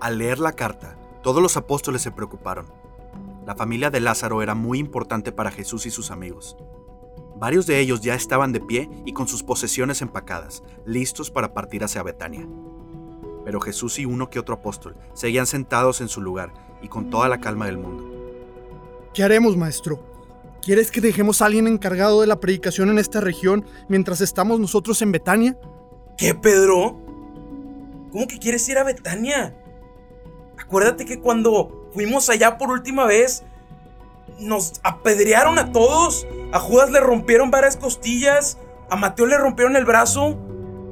Al leer la carta, todos los apóstoles se preocuparon. La familia de Lázaro era muy importante para Jesús y sus amigos. Varios de ellos ya estaban de pie y con sus posesiones empacadas, listos para partir hacia Betania. Pero Jesús y uno que otro apóstol seguían sentados en su lugar y con toda la calma del mundo. ¿Qué haremos, maestro? ¿Quieres que dejemos a alguien encargado de la predicación en esta región mientras estamos nosotros en Betania? ¿Qué, Pedro? ¿Cómo que quieres ir a Betania? Acuérdate que cuando fuimos allá por última vez, nos apedrearon a todos. A Judas le rompieron varias costillas. A Mateo le rompieron el brazo.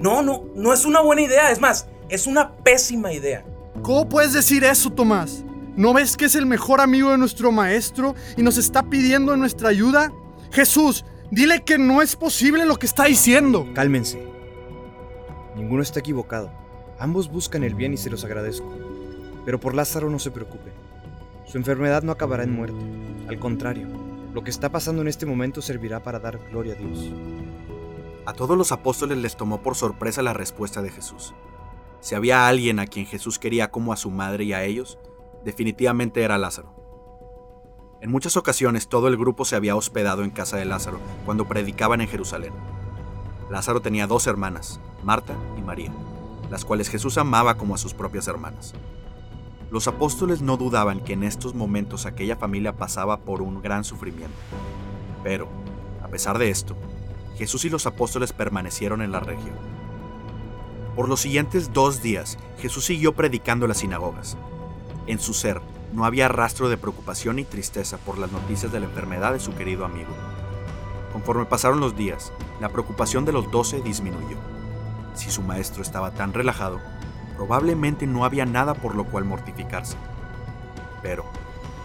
No, no, no es una buena idea. Es más, es una pésima idea. ¿Cómo puedes decir eso, Tomás? ¿No ves que es el mejor amigo de nuestro maestro y nos está pidiendo nuestra ayuda? Jesús, dile que no es posible lo que está diciendo. Cálmense. Ninguno está equivocado. Ambos buscan el bien y se los agradezco. Pero por Lázaro no se preocupe. Su enfermedad no acabará en muerte. Al contrario, lo que está pasando en este momento servirá para dar gloria a Dios. A todos los apóstoles les tomó por sorpresa la respuesta de Jesús. Si había alguien a quien Jesús quería como a su madre y a ellos, definitivamente era Lázaro. En muchas ocasiones todo el grupo se había hospedado en casa de Lázaro cuando predicaban en Jerusalén. Lázaro tenía dos hermanas, Marta y María, las cuales Jesús amaba como a sus propias hermanas. Los apóstoles no dudaban que en estos momentos aquella familia pasaba por un gran sufrimiento. Pero, a pesar de esto, Jesús y los apóstoles permanecieron en la región. Por los siguientes dos días, Jesús siguió predicando en las sinagogas. En su ser no había rastro de preocupación ni tristeza por las noticias de la enfermedad de su querido amigo. Conforme pasaron los días, la preocupación de los doce disminuyó. Si su maestro estaba tan relajado, probablemente no había nada por lo cual mortificarse. Pero,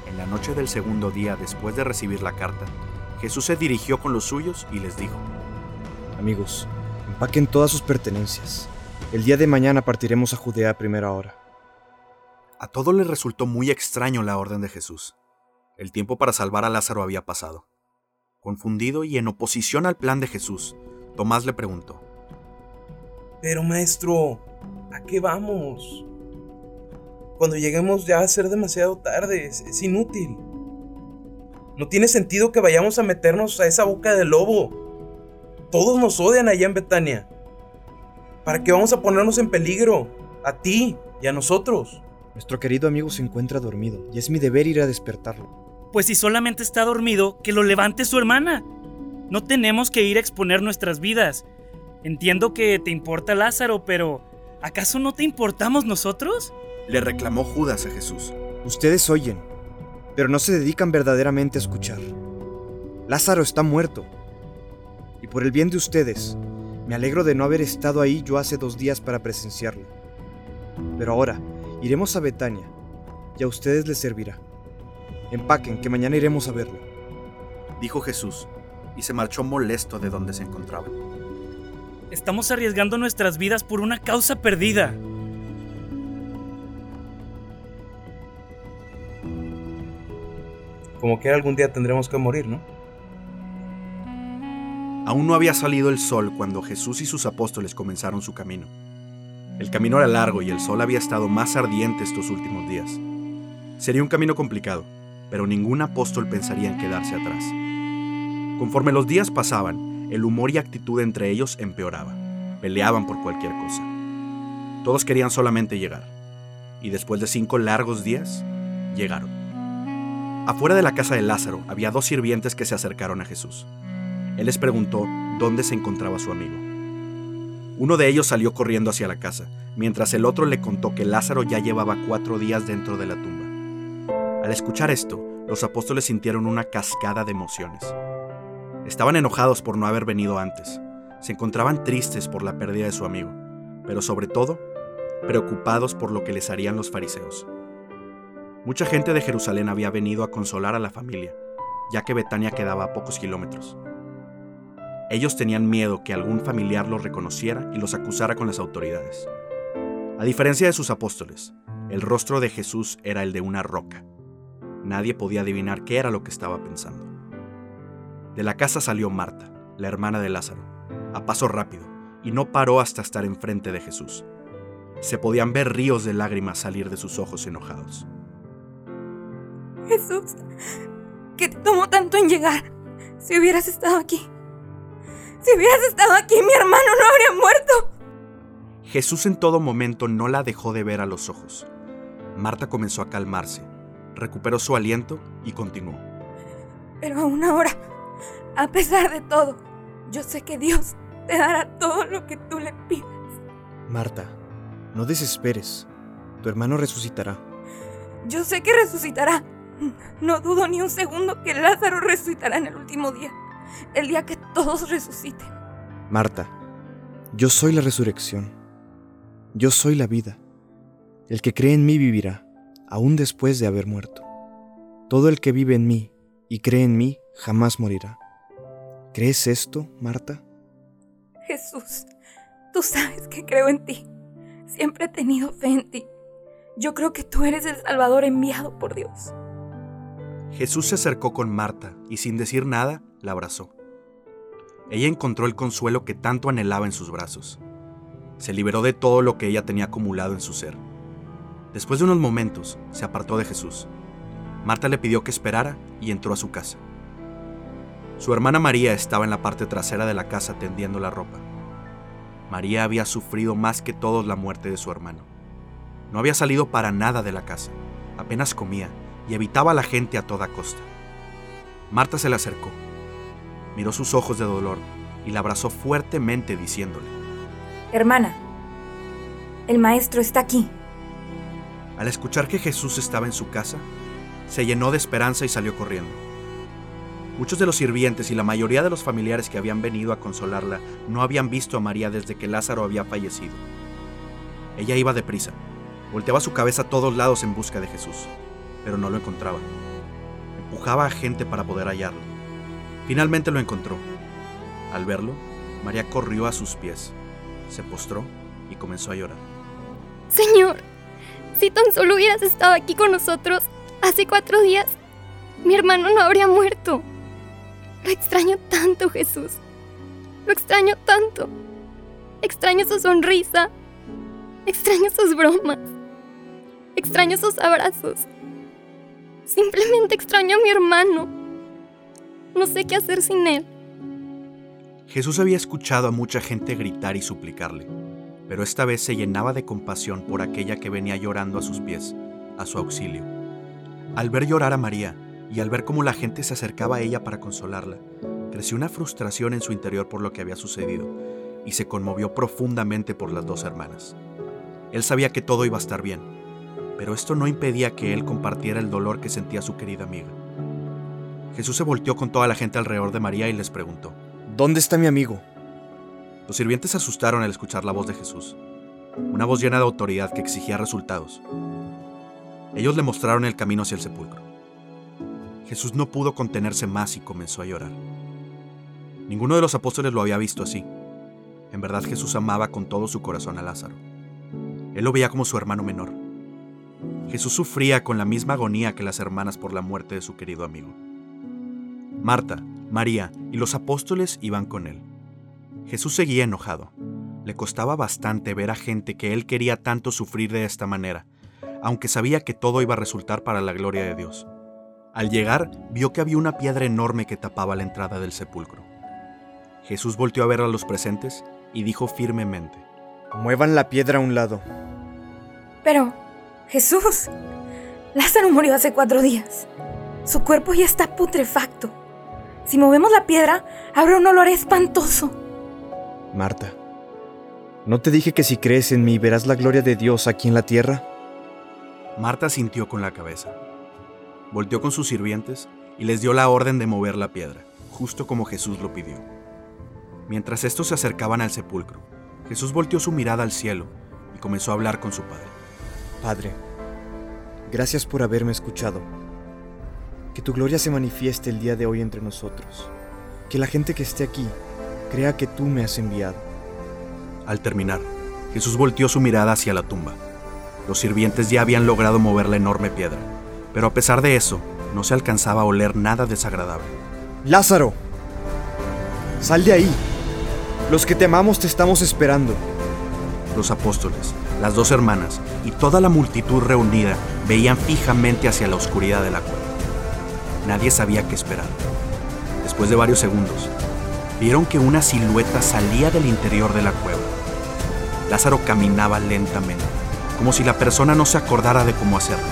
en la noche del segundo día después de recibir la carta, Jesús se dirigió con los suyos y les dijo, Amigos, empaquen todas sus pertenencias. El día de mañana partiremos a Judea a primera hora. A todos les resultó muy extraño la orden de Jesús. El tiempo para salvar a Lázaro había pasado. Confundido y en oposición al plan de Jesús, Tomás le preguntó, Pero maestro, ¿a qué vamos? Cuando lleguemos ya va a ser demasiado tarde, es, es inútil. No tiene sentido que vayamos a meternos a esa boca de lobo. Todos nos odian allá en Betania. ¿Para qué vamos a ponernos en peligro? A ti y a nosotros. Nuestro querido amigo se encuentra dormido y es mi deber ir a despertarlo. Pues si solamente está dormido, que lo levante su hermana. No tenemos que ir a exponer nuestras vidas. Entiendo que te importa Lázaro, pero ¿acaso no te importamos nosotros? Le reclamó Judas a Jesús. Ustedes oyen, pero no se dedican verdaderamente a escuchar. Lázaro está muerto. Y por el bien de ustedes, me alegro de no haber estado ahí yo hace dos días para presenciarlo. Pero ahora, iremos a Betania, y a ustedes les servirá. Empaquen, que mañana iremos a verlo. Dijo Jesús, y se marchó molesto de donde se encontraba. Estamos arriesgando nuestras vidas por una causa perdida. Como que algún día tendremos que morir, ¿no? Aún no había salido el sol cuando Jesús y sus apóstoles comenzaron su camino. El camino era largo y el sol había estado más ardiente estos últimos días. Sería un camino complicado, pero ningún apóstol pensaría en quedarse atrás. Conforme los días pasaban, el humor y actitud entre ellos empeoraba. Peleaban por cualquier cosa. Todos querían solamente llegar. Y después de cinco largos días, llegaron. Afuera de la casa de Lázaro había dos sirvientes que se acercaron a Jesús. Él les preguntó dónde se encontraba su amigo. Uno de ellos salió corriendo hacia la casa, mientras el otro le contó que Lázaro ya llevaba cuatro días dentro de la tumba. Al escuchar esto, los apóstoles sintieron una cascada de emociones. Estaban enojados por no haber venido antes, se encontraban tristes por la pérdida de su amigo, pero sobre todo, preocupados por lo que les harían los fariseos. Mucha gente de Jerusalén había venido a consolar a la familia, ya que Betania quedaba a pocos kilómetros. Ellos tenían miedo que algún familiar los reconociera y los acusara con las autoridades. A diferencia de sus apóstoles, el rostro de Jesús era el de una roca. Nadie podía adivinar qué era lo que estaba pensando. De la casa salió Marta, la hermana de Lázaro, a paso rápido, y no paró hasta estar enfrente de Jesús. Se podían ver ríos de lágrimas salir de sus ojos enojados. Jesús, ¿qué te tomó tanto en llegar? Si hubieras estado aquí. Si hubieras estado aquí, mi hermano no habría muerto. Jesús en todo momento no la dejó de ver a los ojos. Marta comenzó a calmarse, recuperó su aliento y continuó. Pero aún ahora, a pesar de todo, yo sé que Dios te dará todo lo que tú le pidas. Marta, no desesperes. Tu hermano resucitará. Yo sé que resucitará. No dudo ni un segundo que Lázaro resucitará en el último día, el día que todos resuciten. Marta, yo soy la resurrección. Yo soy la vida. El que cree en mí vivirá, aún después de haber muerto. Todo el que vive en mí y cree en mí jamás morirá. ¿Crees esto, Marta? Jesús, tú sabes que creo en ti. Siempre he tenido fe en ti. Yo creo que tú eres el Salvador enviado por Dios. Jesús se acercó con Marta y sin decir nada, la abrazó. Ella encontró el consuelo que tanto anhelaba en sus brazos. Se liberó de todo lo que ella tenía acumulado en su ser. Después de unos momentos, se apartó de Jesús. Marta le pidió que esperara y entró a su casa. Su hermana María estaba en la parte trasera de la casa tendiendo la ropa. María había sufrido más que todos la muerte de su hermano. No había salido para nada de la casa, apenas comía y evitaba a la gente a toda costa. Marta se le acercó, miró sus ojos de dolor y la abrazó fuertemente diciéndole, Hermana, el maestro está aquí. Al escuchar que Jesús estaba en su casa, se llenó de esperanza y salió corriendo. Muchos de los sirvientes y la mayoría de los familiares que habían venido a consolarla no habían visto a María desde que Lázaro había fallecido. Ella iba deprisa, volteaba su cabeza a todos lados en busca de Jesús, pero no lo encontraba. Empujaba a gente para poder hallarlo. Finalmente lo encontró. Al verlo, María corrió a sus pies, se postró y comenzó a llorar. Señor, si tan solo hubieras estado aquí con nosotros hace cuatro días, mi hermano no habría muerto. Lo extraño tanto, Jesús. Lo extraño tanto. Extraño su sonrisa. Extraño sus bromas. Extraño sus abrazos. Simplemente extraño a mi hermano. No sé qué hacer sin él. Jesús había escuchado a mucha gente gritar y suplicarle, pero esta vez se llenaba de compasión por aquella que venía llorando a sus pies, a su auxilio. Al ver llorar a María y al ver cómo la gente se acercaba a ella para consolarla, creció una frustración en su interior por lo que había sucedido y se conmovió profundamente por las dos hermanas. Él sabía que todo iba a estar bien, pero esto no impedía que él compartiera el dolor que sentía su querida amiga. Jesús se volteó con toda la gente alrededor de María y les preguntó, ¿Dónde está mi amigo? Los sirvientes se asustaron al escuchar la voz de Jesús, una voz llena de autoridad que exigía resultados. Ellos le mostraron el camino hacia el sepulcro. Jesús no pudo contenerse más y comenzó a llorar. Ninguno de los apóstoles lo había visto así. En verdad Jesús amaba con todo su corazón a Lázaro. Él lo veía como su hermano menor. Jesús sufría con la misma agonía que las hermanas por la muerte de su querido amigo. Marta, María y los apóstoles iban con él. Jesús seguía enojado. Le costaba bastante ver a gente que él quería tanto sufrir de esta manera, aunque sabía que todo iba a resultar para la gloria de Dios. Al llegar, vio que había una piedra enorme que tapaba la entrada del sepulcro. Jesús volteó a ver a los presentes y dijo firmemente, Muevan la piedra a un lado. Pero, Jesús, Lázaro murió hace cuatro días. Su cuerpo ya está putrefacto. Si movemos la piedra, habrá un olor espantoso. Marta, ¿no te dije que si crees en mí verás la gloria de Dios aquí en la tierra? Marta sintió con la cabeza. Volteó con sus sirvientes y les dio la orden de mover la piedra, justo como Jesús lo pidió. Mientras estos se acercaban al sepulcro, Jesús volteó su mirada al cielo y comenzó a hablar con su Padre. Padre, gracias por haberme escuchado. Que tu gloria se manifieste el día de hoy entre nosotros. Que la gente que esté aquí crea que tú me has enviado. Al terminar, Jesús volteó su mirada hacia la tumba. Los sirvientes ya habían logrado mover la enorme piedra, pero a pesar de eso, no se alcanzaba a oler nada desagradable. Lázaro, sal de ahí. Los que te amamos te estamos esperando. Los apóstoles, Las dos hermanas y toda la multitud reunida veían fijamente hacia la oscuridad de la cueva. Nadie sabía qué esperar. Después de varios segundos, vieron que una silueta salía del interior de la cueva. Lázaro caminaba lentamente, como si la persona no se acordara de cómo hacerlo.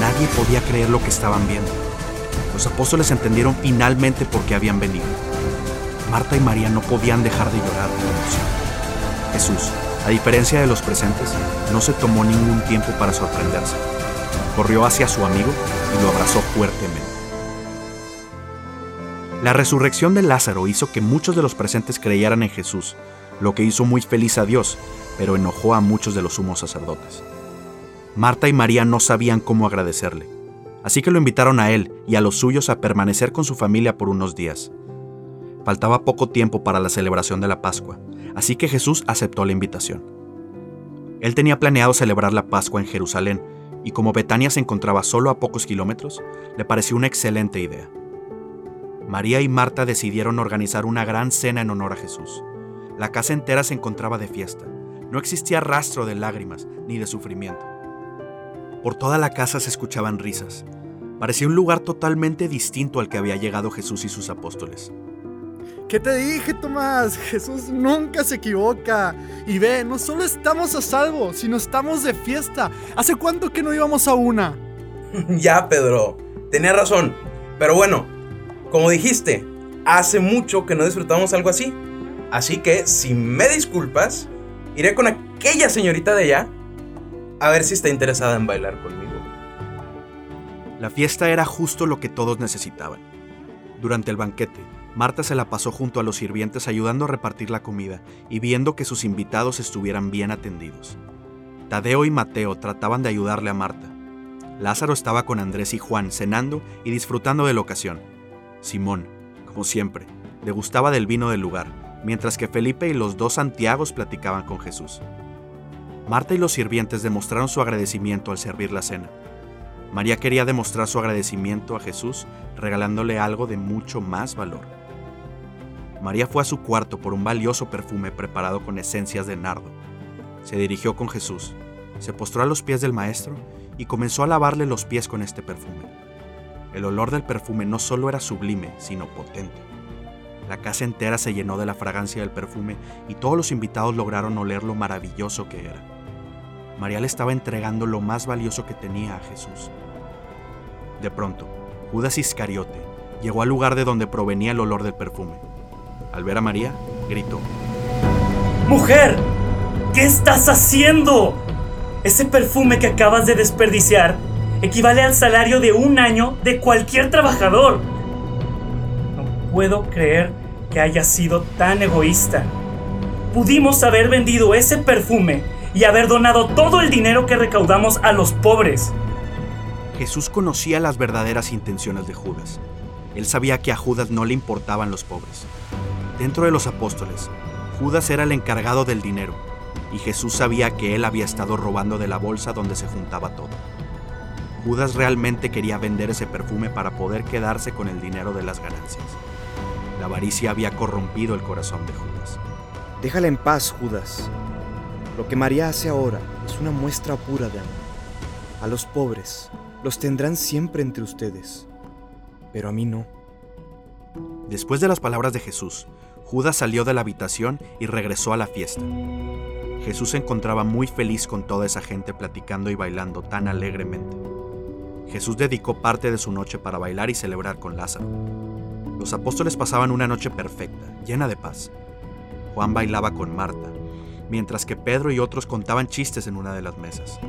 Nadie podía creer lo que estaban viendo. Los apóstoles entendieron finalmente por qué habían venido. Marta y María no podían dejar de llorar de emoción. Jesús, a diferencia de los presentes, no se tomó ningún tiempo para sorprenderse. Corrió hacia su amigo y lo abrazó fuertemente. La resurrección de Lázaro hizo que muchos de los presentes creyeran en Jesús, lo que hizo muy feliz a Dios, pero enojó a muchos de los sumos sacerdotes. Marta y María no sabían cómo agradecerle, así que lo invitaron a él y a los suyos a permanecer con su familia por unos días. Faltaba poco tiempo para la celebración de la Pascua, así que Jesús aceptó la invitación. Él tenía planeado celebrar la Pascua en Jerusalén, y como Betania se encontraba solo a pocos kilómetros, le pareció una excelente idea. María y Marta decidieron organizar una gran cena en honor a Jesús. La casa entera se encontraba de fiesta. No existía rastro de lágrimas ni de sufrimiento. Por toda la casa se escuchaban risas. Parecía un lugar totalmente distinto al que había llegado Jesús y sus apóstoles. ¿Qué te dije, Tomás? Jesús nunca se equivoca. Y ve, no solo estamos a salvo, sino estamos de fiesta. ¿Hace cuánto que no íbamos a una? ya, Pedro. Tenía razón. Pero bueno, como dijiste, hace mucho que no disfrutamos algo así. Así que, si me disculpas, iré con aquella señorita de allá a ver si está interesada en bailar conmigo. La fiesta era justo lo que todos necesitaban. Durante el banquete, Marta se la pasó junto a los sirvientes ayudando a repartir la comida y viendo que sus invitados estuvieran bien atendidos. Tadeo y Mateo trataban de ayudarle a Marta. Lázaro estaba con Andrés y Juan cenando y disfrutando de la ocasión. Simón, como siempre, le gustaba del vino del lugar, mientras que Felipe y los dos Santiagos platicaban con Jesús. Marta y los sirvientes demostraron su agradecimiento al servir la cena. María quería demostrar su agradecimiento a Jesús regalándole algo de mucho más valor. María fue a su cuarto por un valioso perfume preparado con esencias de nardo. Se dirigió con Jesús, se postró a los pies del Maestro y comenzó a lavarle los pies con este perfume. El olor del perfume no solo era sublime, sino potente. La casa entera se llenó de la fragancia del perfume y todos los invitados lograron oler lo maravilloso que era. María le estaba entregando lo más valioso que tenía a Jesús. De pronto, Judas Iscariote llegó al lugar de donde provenía el olor del perfume. Al ver a María, gritó, ¡Mujer! ¿Qué estás haciendo? Ese perfume que acabas de desperdiciar equivale al salario de un año de cualquier trabajador. No puedo creer que haya sido tan egoísta. Pudimos haber vendido ese perfume y haber donado todo el dinero que recaudamos a los pobres. Jesús conocía las verdaderas intenciones de Judas. Él sabía que a Judas no le importaban los pobres. Dentro de los apóstoles, Judas era el encargado del dinero, y Jesús sabía que él había estado robando de la bolsa donde se juntaba todo. Judas realmente quería vender ese perfume para poder quedarse con el dinero de las ganancias. La avaricia había corrompido el corazón de Judas. Déjala en paz, Judas. Lo que María hace ahora es una muestra pura de amor. A los pobres los tendrán siempre entre ustedes, pero a mí no. Después de las palabras de Jesús, Judas salió de la habitación y regresó a la fiesta. Jesús se encontraba muy feliz con toda esa gente platicando y bailando tan alegremente. Jesús dedicó parte de su noche para bailar y celebrar con Lázaro. Los apóstoles pasaban una noche perfecta, llena de paz. Juan bailaba con Marta, mientras que Pedro y otros contaban chistes en una de las mesas.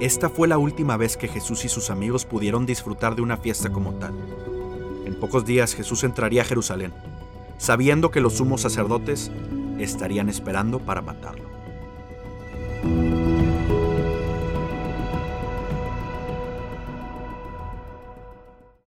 Esta fue la última vez que Jesús y sus amigos pudieron disfrutar de una fiesta como tal. En pocos días Jesús entraría a Jerusalén, sabiendo que los sumos sacerdotes estarían esperando para matarlo.